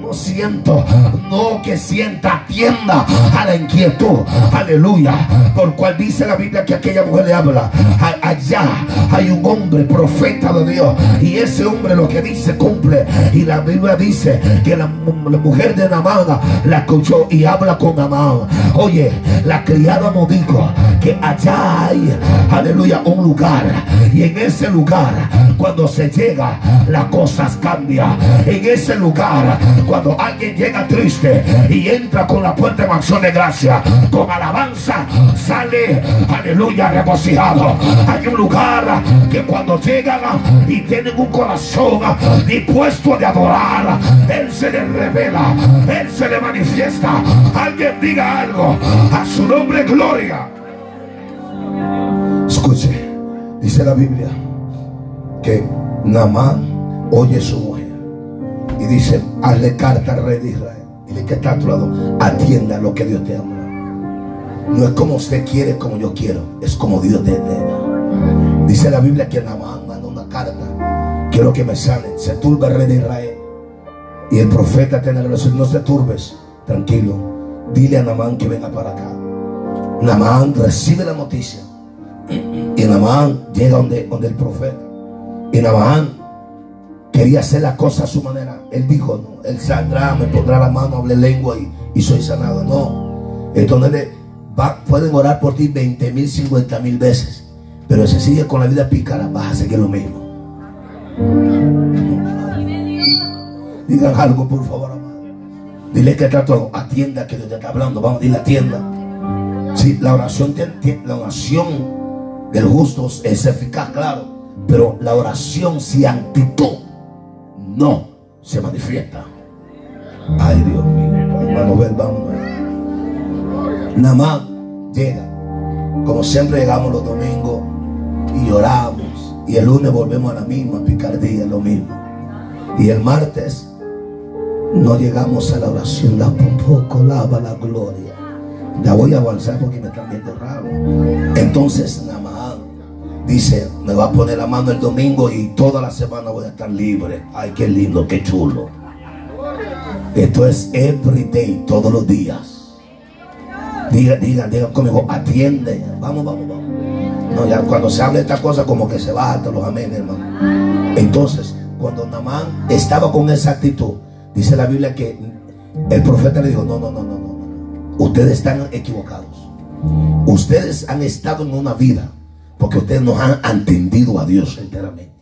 no siento. No que sienta, atienda a la inquietud. Aleluya. Por cual dice la Biblia que aquella mujer le habla. Allá hay un hombre, profeta de Dios. Y ese hombre lo que dice cumple. Y la Biblia dice que la, mujer de Namán la escuchó y habla con Namán. Oye, la criada nos dijo que allá hay, aleluya, un lugar. Y en ese lugar, cuando se llega, las cosas cambian. En ese lugar, cuando alguien llega triste y entra con la puerta de acción de gracia, con alabanza, sale, aleluya, regocijado. Hay un lugar que cuando llegan y tienen un corazón dispuesto de adorar, Él se le revela, Él se le manifiesta. Alguien diga algo a su nombre, gloria. Escuche, dice la Biblia que Namán oye su dice, hazle carta al rey de Israel. Y le que está a tu lado, atienda lo que Dios te ama. No es como usted quiere, como yo quiero, es como Dios te ordena. Dice la Biblia que Namán manda una carta. Quiero que me salen. Se turba el rey de Israel. Y el profeta tiene que decir, no se turbes, tranquilo. Dile a Namán que venga para acá. Namán recibe la noticia. Y Namán llega donde, donde el profeta. Y Namán quería hacer la cosa a su manera. Él dijo, no, él saldrá, me pondrá la mano, hable lengua y, y soy sanado. No. Entonces va, pueden orar por ti 20 mil, 50 mil veces. Pero si sigue con la vida pícara, vas a seguir lo mismo. Digan algo, por favor, amado. Dile que todo. Atienda que Dios te está hablando. Vamos, dile atienda. Si la oración, la oración del justo es eficaz, claro. Pero la oración sin actitud no se manifiesta. Ay, Dios mío. Hermano, vamos. Nada más llega. Como siempre llegamos los domingos y oramos. Y el lunes volvemos a la misma picardía, lo mismo. Y el martes no llegamos a la oración, tampoco lava la gloria. Ya voy a avanzar porque me están viendo raro. Entonces, Namán dice, me va a poner la mano el domingo y toda la semana voy a estar libre. Ay, qué lindo, qué chulo. Esto es every day, todos los días. Digan, digan, digan conmigo, atiende. Vamos, vamos, vamos. No, ya cuando se habla de esta cosa, como que se baja los amén, hermano. Entonces, cuando Namán estaba con esa actitud, dice la Biblia que el profeta le dijo, no, no, no, no, no. Ustedes están equivocados. Ustedes han estado en una vida porque ustedes no han entendido a Dios enteramente.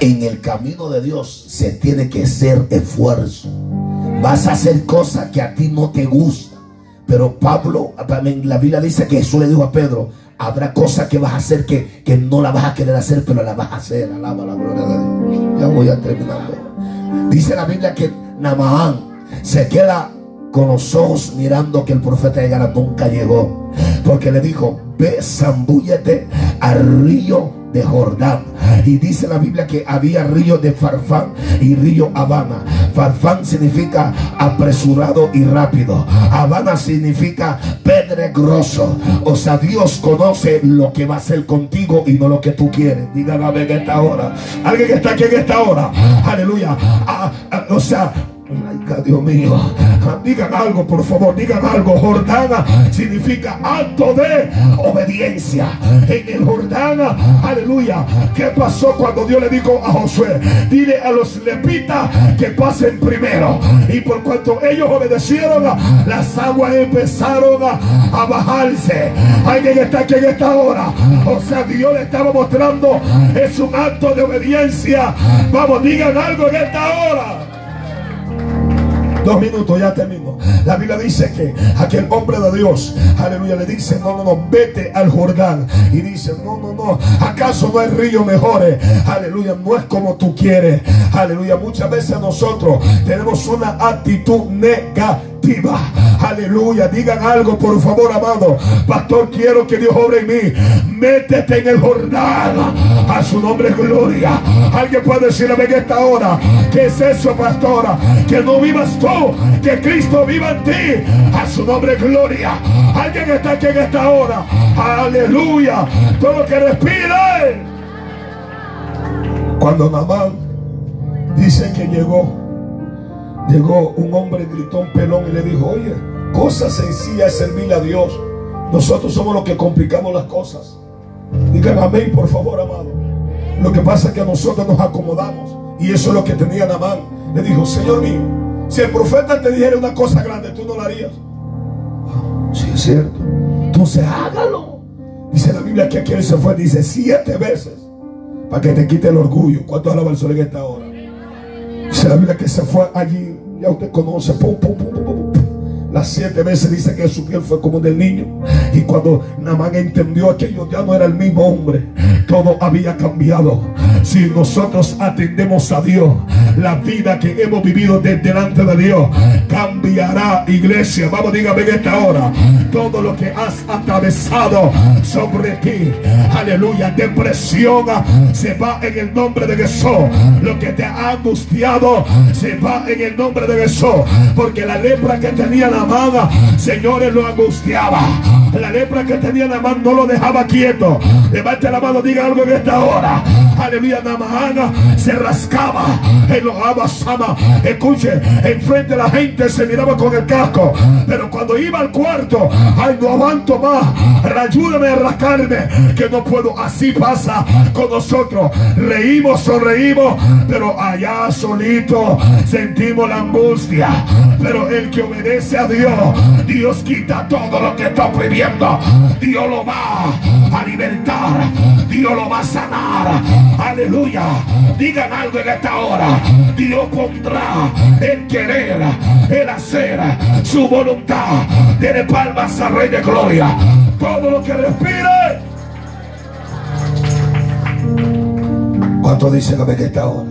En el camino de Dios se tiene que hacer esfuerzo. Vas a hacer cosas que a ti no te gustan. Pero Pablo, también la Biblia dice que Jesús le dijo a Pedro, habrá cosas que vas a hacer que, que no la vas a querer hacer, pero la vas a hacer. Alaba la gloria de Dios. Ya voy a terminar. Dice la Biblia que Namaán se queda con los ojos mirando que el profeta de Gala nunca llegó. Porque le dijo, ve, zambúllete al río de Jordán. Y dice la Biblia que había río de Farfán y río Habana. Farfán significa apresurado y rápido. Habana significa pedregroso. O sea, Dios conoce lo que va a hacer contigo y no lo que tú quieres. Dígame en esta hora. Alguien que está aquí en esta hora. Aleluya. Ah, ah, o sea, Dios mío. Digan algo, por favor, digan algo. Jordana significa acto de obediencia. En el Jordana, aleluya. ¿Qué pasó cuando Dios le dijo a Josué? Dile a los lepitas que pasen primero. Y por cuanto ellos obedecieron, las aguas empezaron a, bajarse. Alguien está aquí en esta hora. O sea, Dios le estaba mostrando. Es un acto de obediencia. Vamos, digan algo en esta hora. Dos minutos, ya termino. La Biblia dice que aquel hombre de Dios, aleluya, le dice, no, no, no, vete al Jordán. Y dice, no, no, no, ¿acaso no hay río mejores? Aleluya, no es como tú quieres. Aleluya, muchas veces nosotros tenemos una actitud negativa Aleluya. Digan algo, por favor, amado. Pastor, quiero que Dios obre en mí. Métete en el Jordán. A su nombre gloria. Alguien puede decirle en esta hora. ¿Qué es eso, pastora? Que no vivas tú. Que Cristo viva en ti. A su nombre gloria. Alguien está aquí en esta hora. Aleluya. Todo lo que respire. Cuando Namán dice que llegó Llegó un hombre, gritó un pelón y le dijo, oye, cosa sencilla es servirle a Dios. Nosotros somos los que complicamos las cosas. Digan amén, por favor, amado. Lo que pasa es que nosotros nos acomodamos. Y eso es lo que tenía Namán. Le dijo, Señor mío, si el profeta te dijera una cosa grande, tú no la harías. Ah, sí, es cierto. Entonces hágalo. Dice la Biblia que aquí él se fue, dice siete veces, para que te quite el orgullo. ¿Cuánto alaba el sol en esta hora? Dice la Biblia que se fue allí, ya usted conoce, pum, pum, pum, Las siete veces dice que su piel fue como del niño. Y cuando Namán entendió aquello, ya no era el mismo hombre. Todo había cambiado. Si nosotros atendemos a Dios, la vida que hemos vivido delante de Dios cambiará, iglesia. Vamos, dígame en esta hora. Todo lo que has atravesado sobre ti, aleluya, depresión se va en el nombre de Jesús. Lo que te ha angustiado se va en el nombre de Jesús. Porque la lepra que tenía la mano, señores, lo angustiaba. La lepra que tenía la mano no lo dejaba quieto. Levante la mano, diga algo en esta hora. Aleluya, Namahana se rascaba en los abasama. Escuche, enfrente de la gente se miraba con el casco. Pero cuando iba al cuarto, ay, no aguanto más. Ayúdame a rascarme, que no puedo. Así pasa con nosotros. Reímos, sonreímos, pero allá solito sentimos la angustia. Pero el que obedece a Dios, Dios quita todo lo que está Dios lo va a libertar. Dios lo va a sanar. Aleluya. Digan algo en esta hora. Dios pondrá el querer, el hacer, su voluntad. Tiene palmas al Rey de Gloria. Todo lo que respire. ¿Cuánto dice la que esta hora?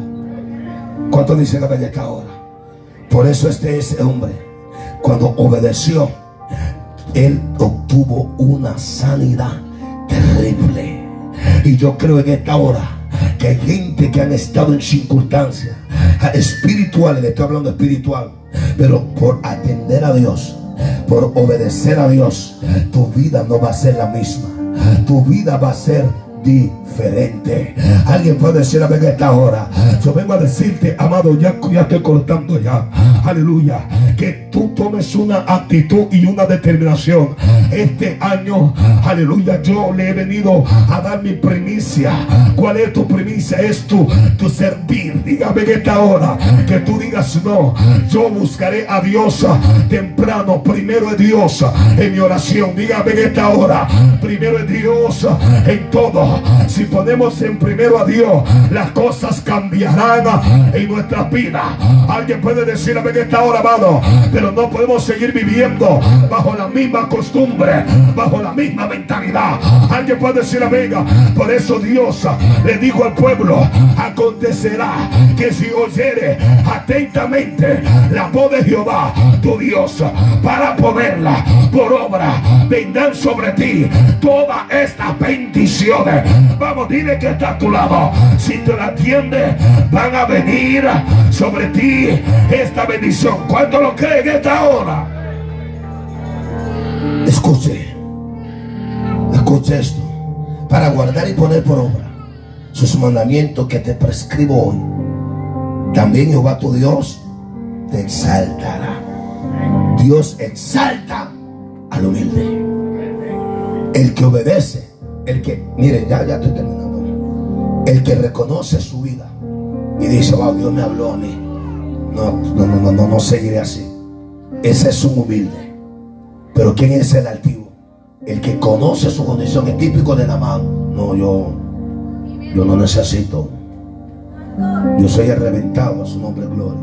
¿Cuánto dice la que esta hora? Por eso este ese hombre, cuando obedeció, él obtuvo una sanidad terrible. Y yo creo en esta hora que hay gente que han estado en circunstancias espirituales, le estoy hablando espiritual, pero por atender a Dios, por obedecer a Dios, tu vida no va a ser la misma. Tu vida va a ser diferente. Alguien puede decir a ver esta hora. Yo vengo a decirte, amado, ya, ya estoy cortando ya. Aleluya. Que tú tomes una actitud y una determinación. Este año, aleluya, yo le he venido a dar mi primicia. ¿Cuál es tu primicia? Es tu, tu servir. Dígame en esta hora que tú digas no. Yo buscaré a Dios temprano. Primero es Dios en mi oración. Dígame en esta hora. Primero es Dios en todo. Si ponemos en primero a Dios, las cosas cambiarán en nuestra vida. Alguien puede decir a que está hora, amado, pero no podemos seguir viviendo bajo la misma costumbre, bajo la misma mentalidad. Alguien puede decir, amiga, por eso Dios le dijo al pueblo, acontecerá que si oyere atentamente la voz de Jehová, tu Dios, para ponerla por obra, vendrán sobre ti todas estas bendiciones Vamos, dile que está a tu lado. Si te la atiende, van a venir sobre ti esta bendición. ¿Cuánto lo creen en esta hora? Escuche, escuche esto. Para guardar y poner por obra sus mandamientos que te prescribo hoy. También Jehová tu Dios te exaltará. Dios exalta al humilde. El que obedece, el que, mire, ya, ya estoy terminando. El que reconoce su vida y dice, wow, Dios me habló a mí. No, no, no, no, no, seguiré así. Ese es un humilde. Pero ¿quién es el altivo? El que conoce su condición, es típico de la mano. No, yo, yo no necesito. Yo soy el reventado a su nombre gloria.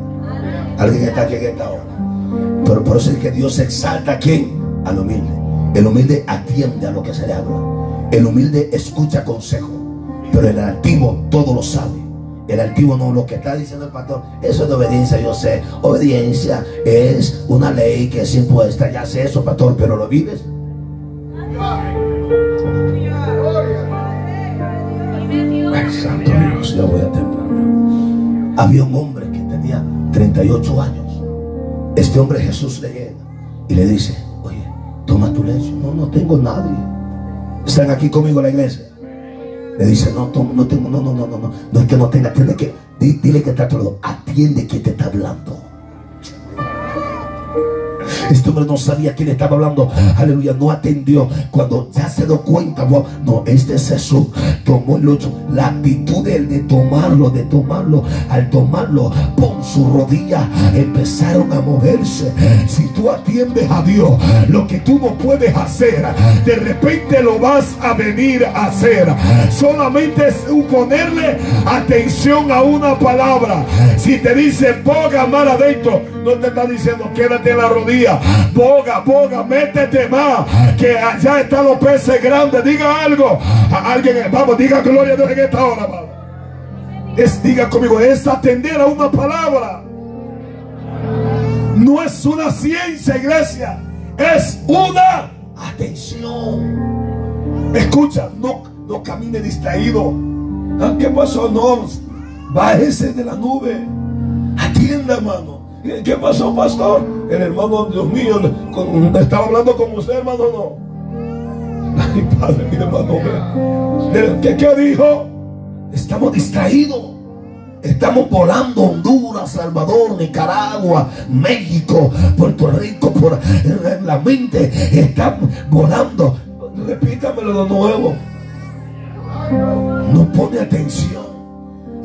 Alguien está aquí en esta hora. Pero por eso es que Dios exalta a quién? Al humilde. El humilde atiende a lo que se le habla. El humilde escucha consejo. Pero el altivo todo lo sabe. El altivo no, lo que está diciendo el pastor, eso es de obediencia, yo sé. Obediencia es una ley que es impuesta, ya sé eso, pastor, pero lo vives. Ay, santo Dios, ya voy a terminar. Había un hombre que tenía 38 años. Este hombre Jesús le llega y le dice, oye, toma tu leche. No, no tengo nadie. Están aquí conmigo en la iglesia. Le dice, no, no tengo, no, no, no, no, no, no es que no tenga, tiene que, dile que está todo, atiende que te está hablando. Este hombre no sabía quién estaba hablando. Aleluya, no atendió. Cuando ya se dio cuenta, no, este es Jesús. Tomó el ocho. La actitud de, de tomarlo, de tomarlo. Al tomarlo, pon su rodilla. Empezaron a moverse. Si tú atiendes a Dios, lo que tú no puedes hacer, de repente lo vas a venir a hacer. Solamente es ponerle atención a una palabra. Si te dice, ponga mal adentro, no te está diciendo, quédate en la rodilla boga, boga, métete más. Que allá están los peces grandes. Diga algo. A alguien, vamos, diga gloria a Dios en esta hora, Es, diga conmigo, es atender a una palabra. No es una ciencia, iglesia. Es una atención. Escucha, no, no camine distraído. Ah, ¿Qué pasó? No, bájese de la nube. Atienda, hermano. ¿Qué pasó, pastor? El hermano, Dios mío, estaba hablando con usted, hermano, no. Ay, padre, mi hermano, ¿qué, ¿qué dijo? Estamos distraídos. Estamos volando Honduras, Salvador, Nicaragua, México, Puerto Rico, por la mente. Estamos volando. Repítamelo de nuevo. No pone atención.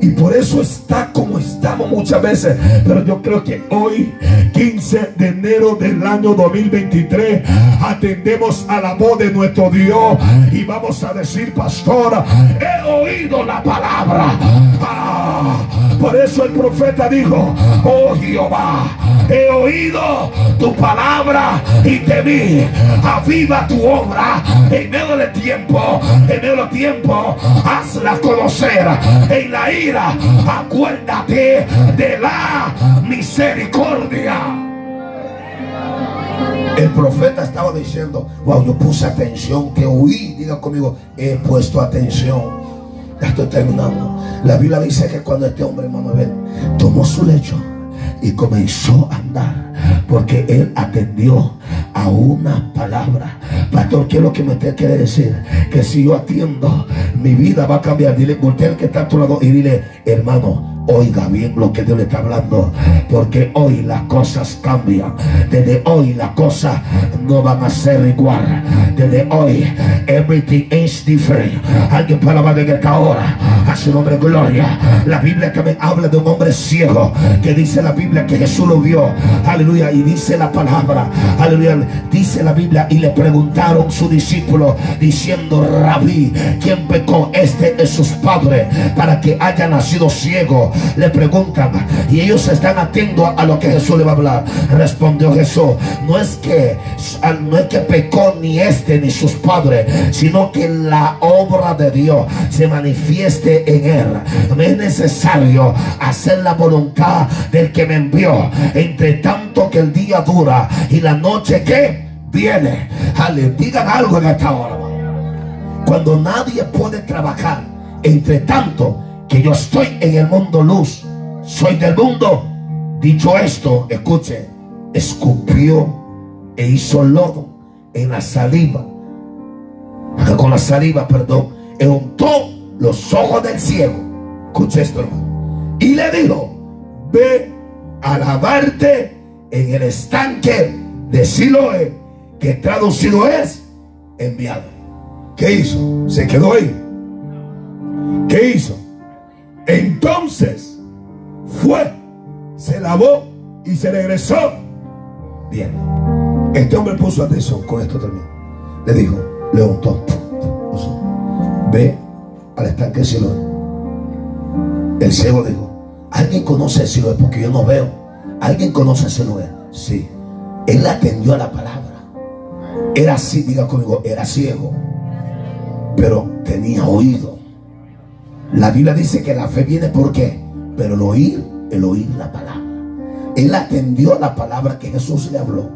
Y por eso está como estamos muchas veces. Pero yo creo que hoy, 15 de enero del año 2023, atendemos a la voz de nuestro Dios. Y vamos a decir, pastor, he oído la palabra. Ah, por eso el profeta dijo, oh Jehová, he oído tu palabra y te vi. Aviva tu obra en medio del tiempo. En medio del tiempo, hazla conocer en la ira acuérdate de la misericordia. El profeta estaba diciendo, wow, yo puse atención, que oí, diga conmigo, he puesto atención. Estoy terminando. La Biblia dice que cuando este hombre, hermano, tomó su lecho y comenzó a andar porque él atendió a una palabra. Pastor, ¿qué es lo que me quiere decir? Que si yo atiendo, mi vida va a cambiar. Dile, voltea el que está a tu lado y dile, hermano, Oiga bien lo que Dios le está hablando. Porque hoy las cosas cambian. Desde hoy las cosas no van a ser igual. Desde hoy, everything is different. Alguien para hablar en esta hora. A su nombre, gloria. La Biblia también habla de un hombre ciego. Que dice la Biblia que Jesús lo vio. Aleluya. Y dice la palabra. Aleluya. Dice la Biblia. Y le preguntaron su discípulo. Diciendo, Rabí, ¿quién pecó? Este es sus padres. Para que haya nacido ciego le preguntan y ellos están atentos a lo que Jesús le va a hablar. Respondió Jesús, no es que no es que pecó ni este ni sus padres, sino que la obra de Dios se manifieste en él. Me es necesario hacer la voluntad del que me envió. Entre tanto que el día dura y la noche que viene. Ale, digan algo en esta hora. Cuando nadie puede trabajar, entre tanto que yo estoy en el mundo luz, soy del mundo. Dicho esto, escuche, escupió e hizo lodo en la saliva, con la saliva, perdón, e untó los ojos del ciego. Escuche esto, hermano. Y le dijo, ve a lavarte en el estanque de Siloé, que traducido es enviado. ¿Qué hizo? Se quedó ahí. ¿Qué hizo? Entonces fue, se lavó y se regresó. Bien. Este hombre puso atención. Con esto termino. Le dijo, le untó. Ve al estanque Siloé. El ciego dijo, ¿alguien conoce el Siloé? Porque yo no veo. ¿Alguien conoce el Siloé? Sí. Él atendió a la palabra. Era así, diga conmigo, era ciego. Pero tenía oído. La Biblia dice que la fe viene por qué? Pero el oír, el oír la palabra. Él atendió la palabra que Jesús le habló.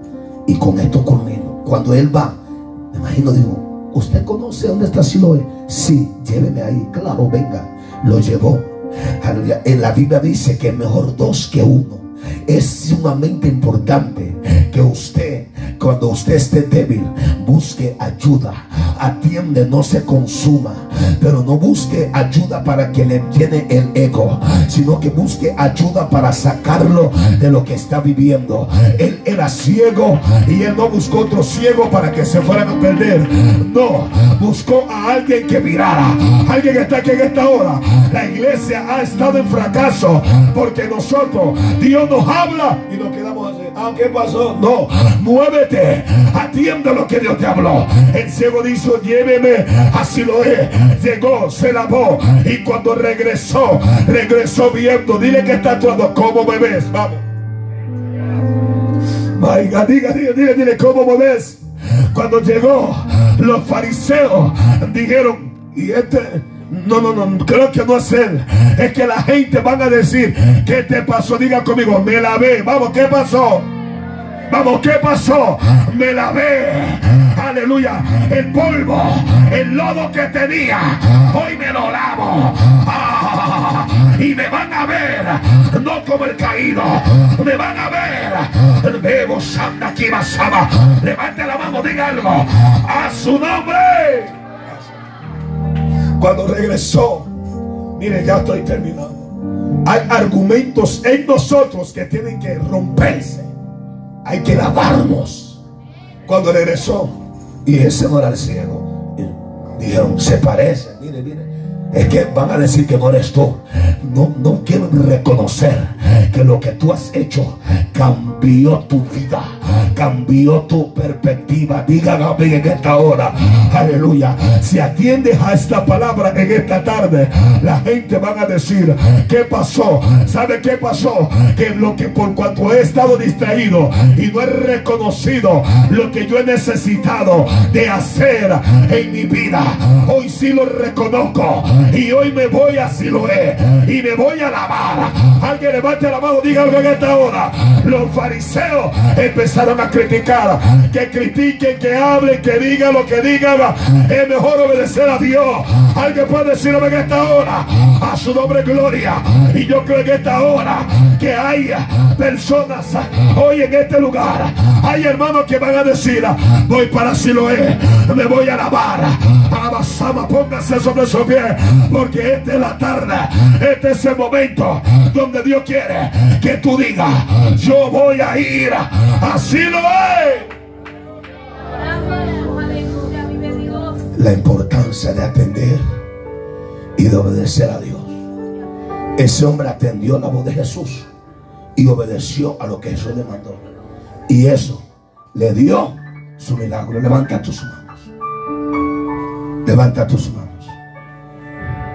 Y con esto conmigo. Cuando él va, me imagino, digo, ¿usted conoce dónde está Siloé? Sí, lléveme ahí. Claro, venga. Lo llevó. En la Biblia dice que mejor dos que uno. Es sumamente importante que usted, cuando usted esté débil, busque ayuda. Atiende, no se consuma. Pero no busque ayuda para que le llene el ego, sino que busque ayuda para sacarlo de lo que está viviendo. Él era ciego y él no buscó otro ciego para que se fueran a perder. No, buscó a alguien que mirara. Alguien que está aquí en esta hora. La iglesia ha estado en fracaso porque nosotros, Dios nos habla y nos quedamos así. Ah, ¿qué pasó? No, muévete, atiende lo que Dios te habló. El ciego dijo, lléveme, así lo es. Llegó, se lavó y cuando regresó, regresó viendo. Dile que está actuando, ¿cómo me ves? Vamos. Vaya, diga, diga, dile, dile, ¿cómo ves? Cuando llegó, los fariseos dijeron, y este no, no, no, creo que no es él. Es que la gente van a decir, ¿qué te pasó? Diga conmigo, me la ve. Vamos, ¿qué pasó? Vamos, ¿qué pasó? Me la ve. Aleluya. El polvo, el lodo que tenía, hoy me lo lavo. Ah, y me van a ver, no como el caído, me van a ver. Bebo Santa aquí basaba. Levante la mano, diga algo. A su nombre. Cuando regresó, mire, ya estoy terminando. Hay argumentos en nosotros que tienen que romperse. Hay que lavarnos. Cuando regresó, y ese no era el ciego. Dijeron, se parece, mire, mire. Es que van a decir que no eres tú. No, no quieren reconocer que lo que tú has hecho cambió tu vida, cambió tu perspectiva. Digan amén en esta hora. Aleluya. Si atiendes a esta palabra en esta tarde, la gente van a decir, ¿qué pasó? ¿Sabe qué pasó? Que lo que por cuanto he estado distraído y no he reconocido lo que yo he necesitado de hacer en mi vida, hoy sí lo reconozco y hoy me voy a Siloé y me voy a lavar. Alguien levante la mano, diga algo en esta hora. Los fariseos empezaron a criticar. Que critiquen, que hablen, que digan lo que digan. Es mejor obedecer a Dios. Alguien puede decirlo en esta hora. A su nombre gloria. Y yo creo en esta hora que hay personas hoy en este lugar. Hay hermanos que van a decir, voy para Siloé, me voy a lavar. Abasama, póngase sobre su pie porque esta es la tarde, este es el momento donde Dios que tú digas, yo voy a ir, así lo es. La importancia de atender y de obedecer a Dios. Ese hombre atendió la voz de Jesús y obedeció a lo que Jesús le mandó. Y eso le dio su milagro. Levanta tus manos. Levanta tus manos.